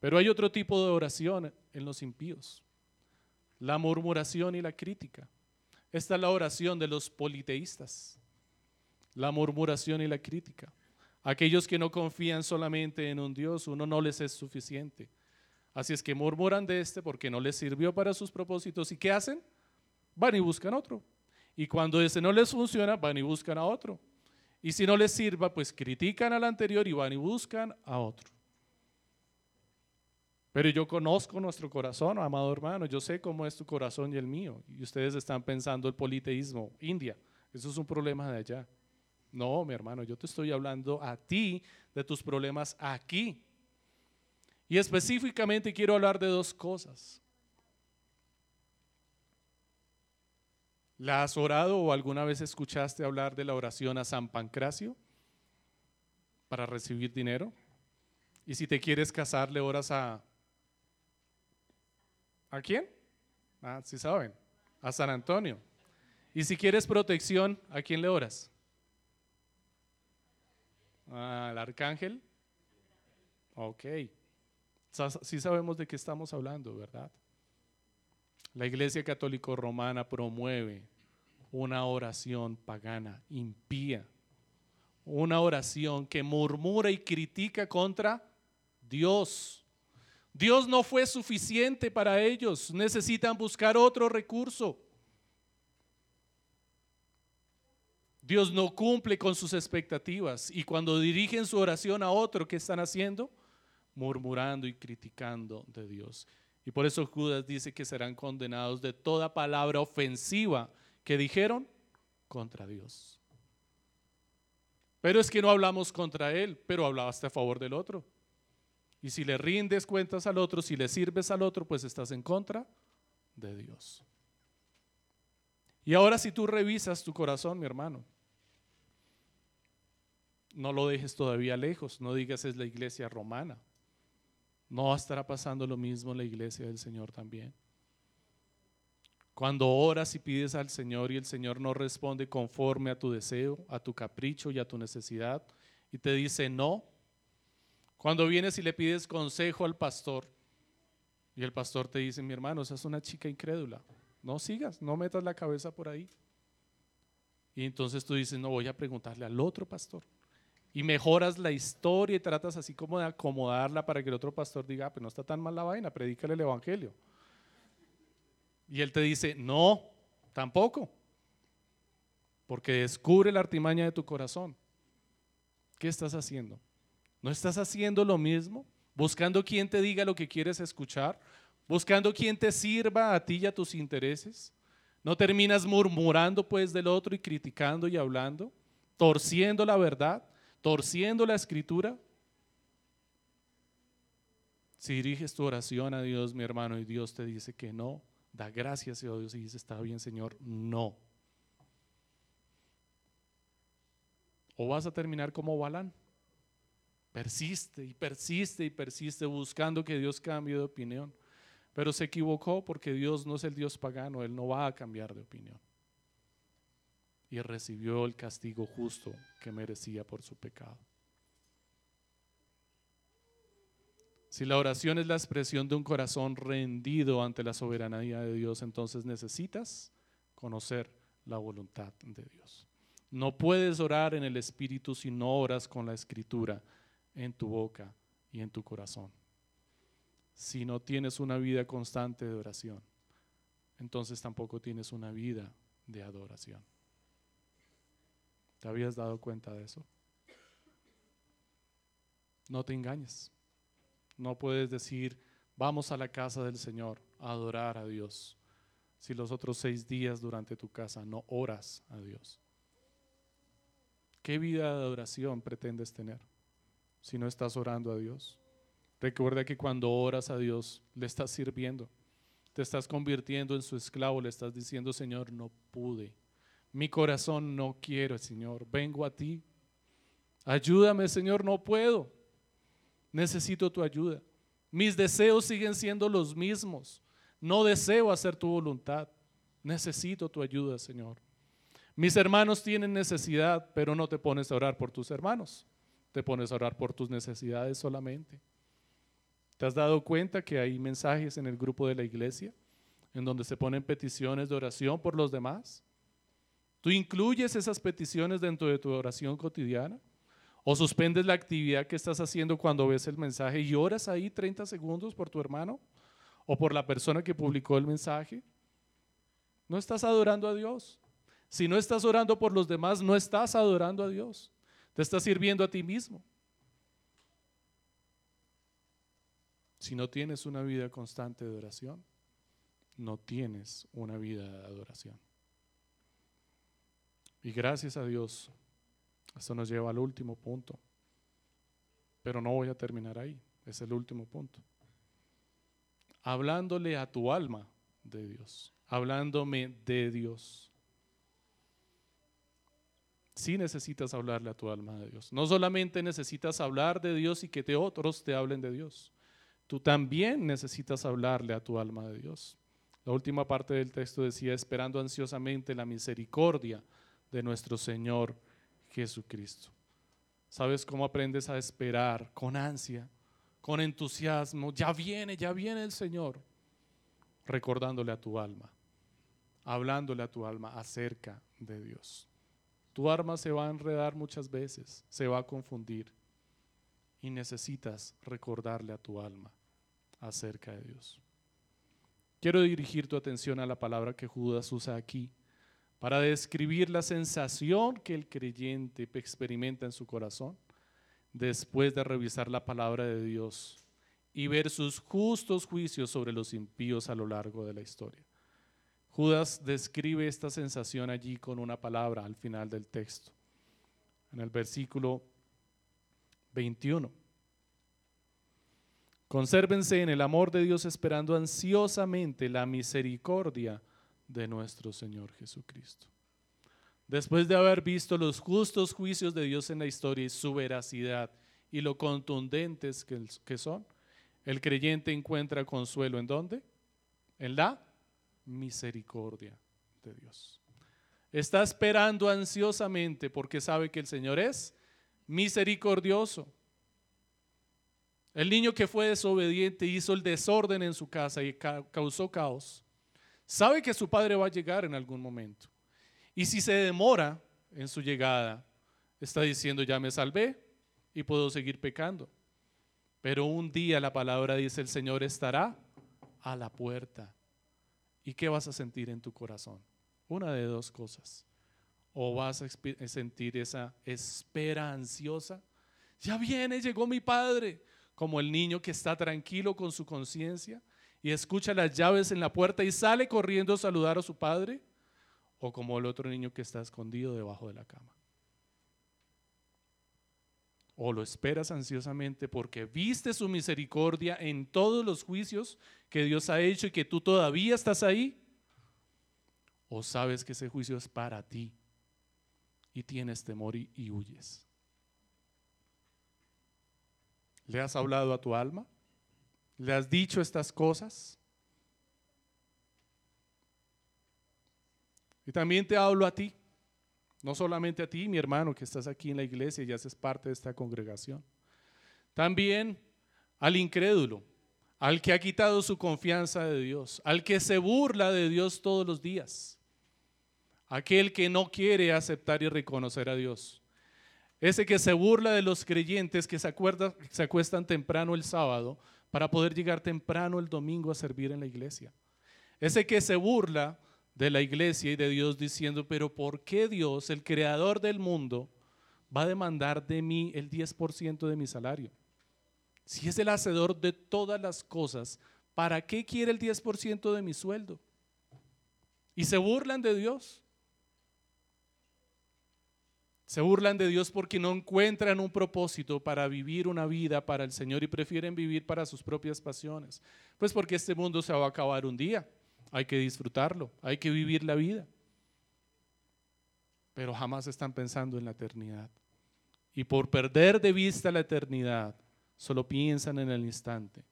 Pero hay otro tipo de oración en los impíos, la murmuración y la crítica. Esta es la oración de los politeístas, la murmuración y la crítica. Aquellos que no confían solamente en un Dios, uno no les es suficiente. Así es que murmuran de este porque no les sirvió para sus propósitos. ¿Y qué hacen? Van y buscan otro. Y cuando ese no les funciona, van y buscan a otro. Y si no les sirva, pues critican al anterior y van y buscan a otro. Pero yo conozco nuestro corazón, amado hermano, yo sé cómo es tu corazón y el mío. Y ustedes están pensando el politeísmo, India, eso es un problema de allá. No, mi hermano, yo te estoy hablando a ti de tus problemas aquí. Y específicamente quiero hablar de dos cosas. ¿La has orado o alguna vez escuchaste hablar de la oración a San Pancracio para recibir dinero? Y si te quieres casar, le oras a... ¿A quién? Ah, sí saben. A San Antonio. Y si quieres protección, ¿a quién le oras? Al arcángel. Ok. Sí sabemos de qué estamos hablando, ¿verdad? La Iglesia Católica Romana promueve una oración pagana, impía, una oración que murmura y critica contra Dios. Dios no fue suficiente para ellos, necesitan buscar otro recurso. Dios no cumple con sus expectativas y cuando dirigen su oración a otro, ¿qué están haciendo? Murmurando y criticando de Dios. Y por eso Judas dice que serán condenados de toda palabra ofensiva que dijeron contra Dios. Pero es que no hablamos contra Él, pero hablaste a favor del otro. Y si le rindes cuentas al otro, si le sirves al otro, pues estás en contra de Dios. Y ahora si tú revisas tu corazón, mi hermano, no lo dejes todavía lejos, no digas es la iglesia romana. No estará pasando lo mismo en la iglesia del Señor también. Cuando oras y pides al Señor y el Señor no responde conforme a tu deseo, a tu capricho y a tu necesidad, y te dice no. Cuando vienes y le pides consejo al pastor y el pastor te dice, mi hermano, esa es una chica incrédula, no sigas, no metas la cabeza por ahí. Y entonces tú dices, no voy a preguntarle al otro pastor y mejoras la historia y tratas así como de acomodarla para que el otro pastor diga, ah, pues no está tan mal la vaina, predícale el evangelio. Y él te dice, no, tampoco, porque descubre la artimaña de tu corazón. ¿Qué estás haciendo? ¿No estás haciendo lo mismo? Buscando quien te diga lo que quieres escuchar, buscando quien te sirva a ti y a tus intereses. ¿No terminas murmurando pues del otro y criticando y hablando, torciendo la verdad? Torciendo la escritura? Si diriges tu oración a Dios, mi hermano, y Dios te dice que no, da gracias a Dios y dice, está bien, Señor, no. O vas a terminar como Balán. Persiste y persiste y persiste buscando que Dios cambie de opinión. Pero se equivocó porque Dios no es el Dios pagano, Él no va a cambiar de opinión y recibió el castigo justo que merecía por su pecado. Si la oración es la expresión de un corazón rendido ante la soberanía de Dios, entonces necesitas conocer la voluntad de Dios. No puedes orar en el Espíritu si no oras con la Escritura en tu boca y en tu corazón. Si no tienes una vida constante de oración, entonces tampoco tienes una vida de adoración. ¿Te habías dado cuenta de eso? No te engañes. No puedes decir, vamos a la casa del Señor a adorar a Dios, si los otros seis días durante tu casa no oras a Dios. ¿Qué vida de adoración pretendes tener si no estás orando a Dios? Recuerda que cuando oras a Dios, le estás sirviendo, te estás convirtiendo en su esclavo, le estás diciendo, Señor, no pude mi corazón no quiero, Señor. Vengo a ti. Ayúdame, Señor, no puedo. Necesito tu ayuda. Mis deseos siguen siendo los mismos. No deseo hacer tu voluntad. Necesito tu ayuda, Señor. Mis hermanos tienen necesidad, pero no te pones a orar por tus hermanos. Te pones a orar por tus necesidades solamente. ¿Te has dado cuenta que hay mensajes en el grupo de la iglesia en donde se ponen peticiones de oración por los demás? ¿Tú incluyes esas peticiones dentro de tu oración cotidiana? ¿O suspendes la actividad que estás haciendo cuando ves el mensaje y oras ahí 30 segundos por tu hermano o por la persona que publicó el mensaje? No estás adorando a Dios. Si no estás orando por los demás, no estás adorando a Dios. Te estás sirviendo a ti mismo. Si no tienes una vida constante de oración, no tienes una vida de adoración. Y gracias a Dios, esto nos lleva al último punto. Pero no voy a terminar ahí, es el último punto. Hablándole a tu alma de Dios, hablándome de Dios. Sí necesitas hablarle a tu alma de Dios. No solamente necesitas hablar de Dios y que te otros te hablen de Dios. Tú también necesitas hablarle a tu alma de Dios. La última parte del texto decía, esperando ansiosamente la misericordia de nuestro Señor Jesucristo. ¿Sabes cómo aprendes a esperar con ansia, con entusiasmo? Ya viene, ya viene el Señor. Recordándole a tu alma, hablándole a tu alma acerca de Dios. Tu alma se va a enredar muchas veces, se va a confundir y necesitas recordarle a tu alma acerca de Dios. Quiero dirigir tu atención a la palabra que Judas usa aquí para describir la sensación que el creyente experimenta en su corazón después de revisar la palabra de Dios y ver sus justos juicios sobre los impíos a lo largo de la historia. Judas describe esta sensación allí con una palabra al final del texto, en el versículo 21. Consérvense en el amor de Dios esperando ansiosamente la misericordia de nuestro Señor Jesucristo. Después de haber visto los justos juicios de Dios en la historia y su veracidad y lo contundentes que, son, el creyente encuentra consuelo en dónde? En la misericordia de Dios. Está esperando ansiosamente porque sabe que el Señor es misericordioso. El niño que fue desobediente hizo el desorden en su casa y causó caos. Sabe que su padre va a llegar en algún momento. Y si se demora en su llegada, está diciendo, ya me salvé y puedo seguir pecando. Pero un día la palabra dice, el Señor estará a la puerta. ¿Y qué vas a sentir en tu corazón? Una de dos cosas. O vas a sentir esa espera ansiosa. Ya viene, llegó mi padre. Como el niño que está tranquilo con su conciencia y escucha las llaves en la puerta y sale corriendo a saludar a su padre, o como el otro niño que está escondido debajo de la cama. O lo esperas ansiosamente porque viste su misericordia en todos los juicios que Dios ha hecho y que tú todavía estás ahí. O sabes que ese juicio es para ti y tienes temor y, y huyes. ¿Le has hablado a tu alma? ¿Le has dicho estas cosas? Y también te hablo a ti, no solamente a ti, mi hermano, que estás aquí en la iglesia y haces parte de esta congregación. También al incrédulo, al que ha quitado su confianza de Dios, al que se burla de Dios todos los días, aquel que no quiere aceptar y reconocer a Dios. Ese que se burla de los creyentes que se, se acuestan temprano el sábado para poder llegar temprano el domingo a servir en la iglesia. Ese que se burla de la iglesia y de Dios diciendo, pero ¿por qué Dios, el creador del mundo, va a demandar de mí el 10% de mi salario? Si es el hacedor de todas las cosas, ¿para qué quiere el 10% de mi sueldo? Y se burlan de Dios. Se burlan de Dios porque no encuentran un propósito para vivir una vida para el Señor y prefieren vivir para sus propias pasiones. Pues porque este mundo se va a acabar un día. Hay que disfrutarlo, hay que vivir la vida. Pero jamás están pensando en la eternidad. Y por perder de vista la eternidad, solo piensan en el instante.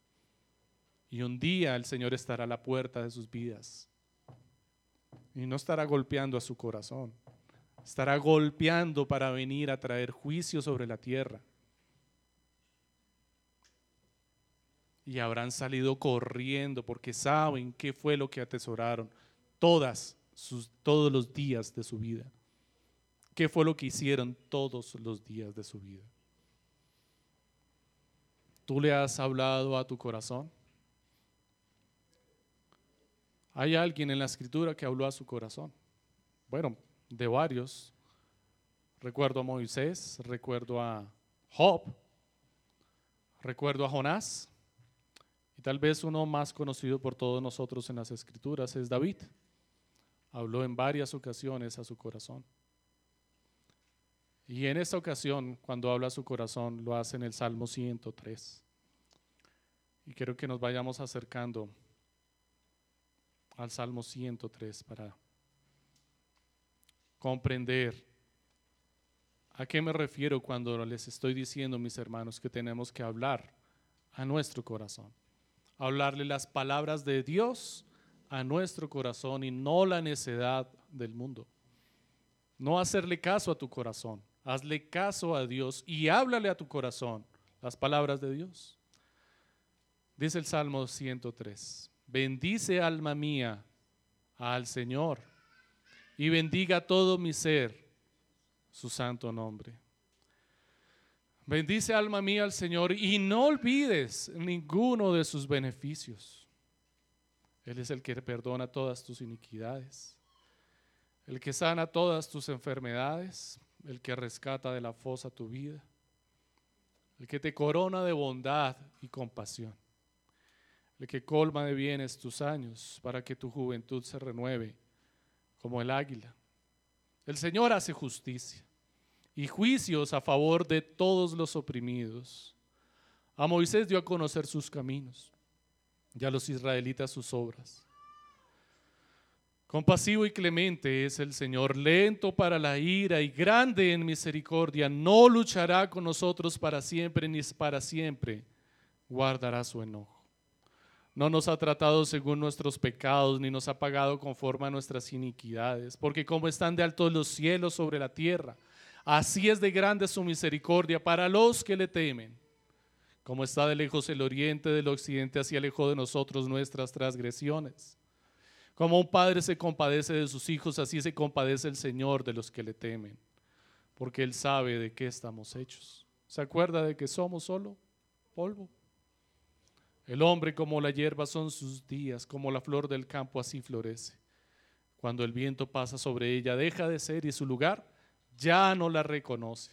Y un día el Señor estará a la puerta de sus vidas. Y no estará golpeando a su corazón. Estará golpeando para venir a traer juicio sobre la tierra. Y habrán salido corriendo porque saben qué fue lo que atesoraron todas sus, todos los días de su vida. ¿Qué fue lo que hicieron todos los días de su vida? ¿Tú le has hablado a tu corazón? Hay alguien en la escritura que habló a su corazón. Bueno, de varios. Recuerdo a Moisés, recuerdo a Job, recuerdo a Jonás. Y tal vez uno más conocido por todos nosotros en las escrituras es David. Habló en varias ocasiones a su corazón. Y en esta ocasión, cuando habla a su corazón, lo hace en el Salmo 103. Y quiero que nos vayamos acercando al Salmo 103 para comprender a qué me refiero cuando les estoy diciendo, mis hermanos, que tenemos que hablar a nuestro corazón. Hablarle las palabras de Dios a nuestro corazón y no la necedad del mundo. No hacerle caso a tu corazón, hazle caso a Dios y háblale a tu corazón las palabras de Dios. Dice el Salmo 103, bendice alma mía al Señor y bendiga todo mi ser su santo nombre. Bendice alma mía al Señor y no olvides ninguno de sus beneficios él es el que perdona todas tus iniquidades, el que sana todas tus enfermedades, el que rescata de la fosa tu vida, el que te corona de bondad y compasión, el que colma de bienes tus años para que tu juventud se renueve como el águila. El Señor hace justicia y juicios a favor de todos los oprimidos. A Moisés dio a conocer sus caminos y a los israelitas sus obras. Compasivo y clemente es el Señor, lento para la ira y grande en misericordia. No luchará con nosotros para siempre, ni para siempre guardará su enojo. No nos ha tratado según nuestros pecados, ni nos ha pagado conforme a nuestras iniquidades, porque como están de altos los cielos sobre la tierra, así es de grande su misericordia para los que le temen. Como está de lejos el oriente del occidente, así alejó de nosotros nuestras transgresiones. Como un padre se compadece de sus hijos, así se compadece el Señor de los que le temen, porque Él sabe de qué estamos hechos. ¿Se acuerda de que somos solo polvo? El hombre como la hierba son sus días, como la flor del campo así florece. Cuando el viento pasa sobre ella, deja de ser y su lugar ya no la reconoce.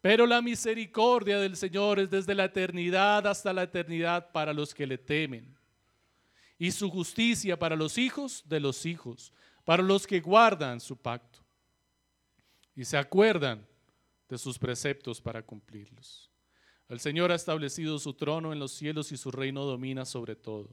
Pero la misericordia del Señor es desde la eternidad hasta la eternidad para los que le temen. Y su justicia para los hijos de los hijos, para los que guardan su pacto. Y se acuerdan de sus preceptos para cumplirlos. El Señor ha establecido su trono en los cielos y su reino domina sobre todo.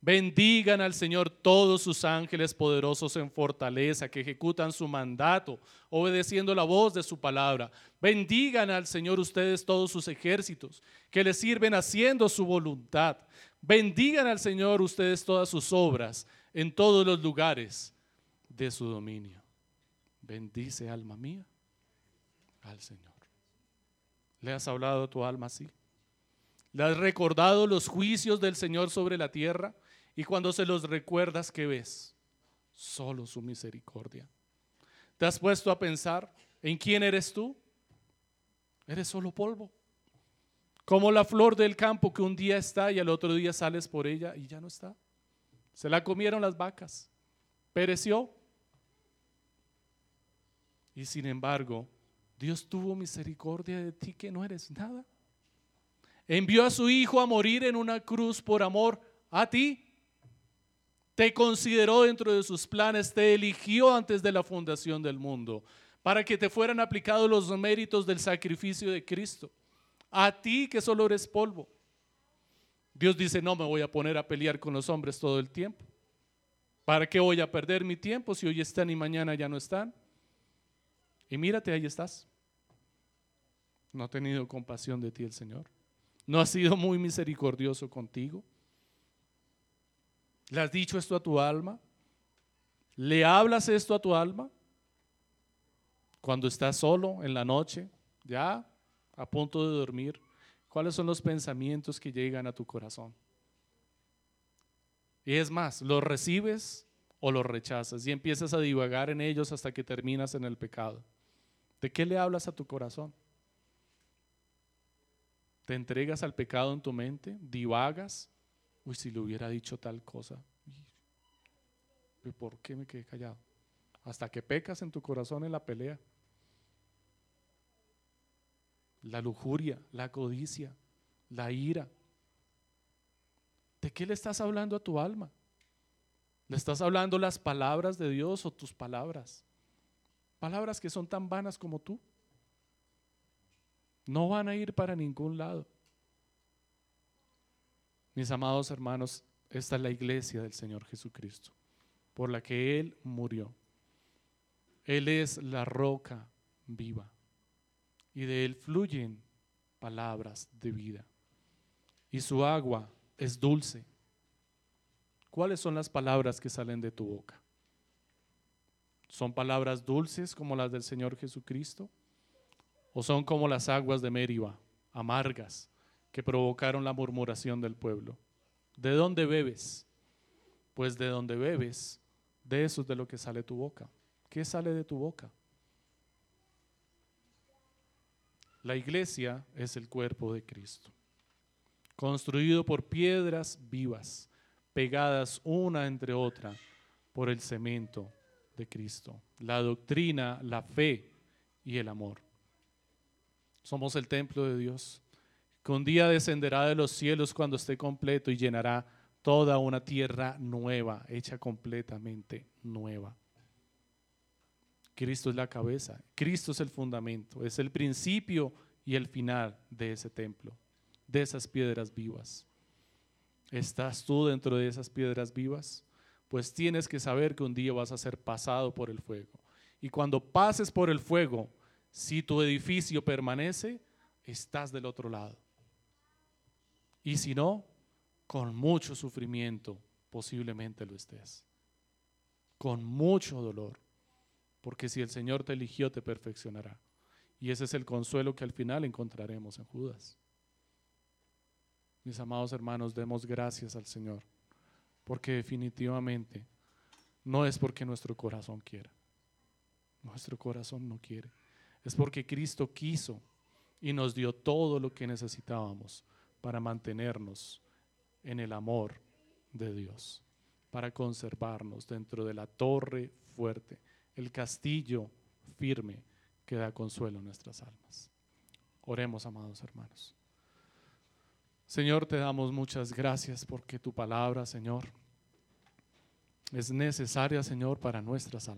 Bendigan al Señor todos sus ángeles poderosos en fortaleza que ejecutan su mandato, obedeciendo la voz de su palabra. Bendigan al Señor ustedes todos sus ejércitos que le sirven haciendo su voluntad. Bendigan al Señor ustedes todas sus obras en todos los lugares de su dominio. Bendice alma mía al Señor. ¿Le has hablado a tu alma así? ¿Le has recordado los juicios del Señor sobre la tierra? Y cuando se los recuerdas, ¿qué ves? Solo su misericordia. ¿Te has puesto a pensar en quién eres tú? Eres solo polvo. Como la flor del campo que un día está y al otro día sales por ella y ya no está. Se la comieron las vacas. Pereció. Y sin embargo, Dios tuvo misericordia de ti que no eres nada. Envió a su Hijo a morir en una cruz por amor a ti te consideró dentro de sus planes, te eligió antes de la fundación del mundo, para que te fueran aplicados los méritos del sacrificio de Cristo. A ti que solo eres polvo. Dios dice, no me voy a poner a pelear con los hombres todo el tiempo. ¿Para qué voy a perder mi tiempo si hoy están y mañana ya no están? Y mírate, ahí estás. No ha tenido compasión de ti el Señor. No ha sido muy misericordioso contigo. ¿Le has dicho esto a tu alma? ¿Le hablas esto a tu alma? Cuando estás solo en la noche, ya a punto de dormir, ¿cuáles son los pensamientos que llegan a tu corazón? Y es más, ¿los recibes o los rechazas? Y empiezas a divagar en ellos hasta que terminas en el pecado. ¿De qué le hablas a tu corazón? ¿Te entregas al pecado en tu mente? ¿Divagas? Uy, si le hubiera dicho tal cosa. ¿Por qué me quedé callado? Hasta que pecas en tu corazón en la pelea. La lujuria, la codicia, la ira. ¿De qué le estás hablando a tu alma? ¿Le estás hablando las palabras de Dios o tus palabras? Palabras que son tan vanas como tú. No van a ir para ningún lado. Mis amados hermanos, esta es la iglesia del Señor Jesucristo por la que Él murió. Él es la roca viva y de Él fluyen palabras de vida. Y su agua es dulce. ¿Cuáles son las palabras que salen de tu boca? ¿Son palabras dulces como las del Señor Jesucristo? ¿O son como las aguas de Meriba, amargas, que provocaron la murmuración del pueblo? ¿De dónde bebes? Pues de donde bebes de eso es de lo que sale tu boca. ¿Qué sale de tu boca? La iglesia es el cuerpo de Cristo, construido por piedras vivas, pegadas una entre otra por el cemento de Cristo, la doctrina, la fe y el amor. Somos el templo de Dios, que un día descenderá de los cielos cuando esté completo y llenará toda una tierra nueva, hecha completamente nueva. Cristo es la cabeza, Cristo es el fundamento, es el principio y el final de ese templo, de esas piedras vivas. ¿Estás tú dentro de esas piedras vivas? Pues tienes que saber que un día vas a ser pasado por el fuego. Y cuando pases por el fuego, si tu edificio permanece, estás del otro lado. Y si no, con mucho sufrimiento posiblemente lo estés. Con mucho dolor. Porque si el Señor te eligió, te perfeccionará. Y ese es el consuelo que al final encontraremos en Judas. Mis amados hermanos, demos gracias al Señor. Porque definitivamente no es porque nuestro corazón quiera. Nuestro corazón no quiere. Es porque Cristo quiso y nos dio todo lo que necesitábamos para mantenernos en el amor de Dios, para conservarnos dentro de la torre fuerte, el castillo firme que da consuelo a nuestras almas. Oremos, amados hermanos. Señor, te damos muchas gracias porque tu palabra, Señor, es necesaria, Señor, para nuestras almas.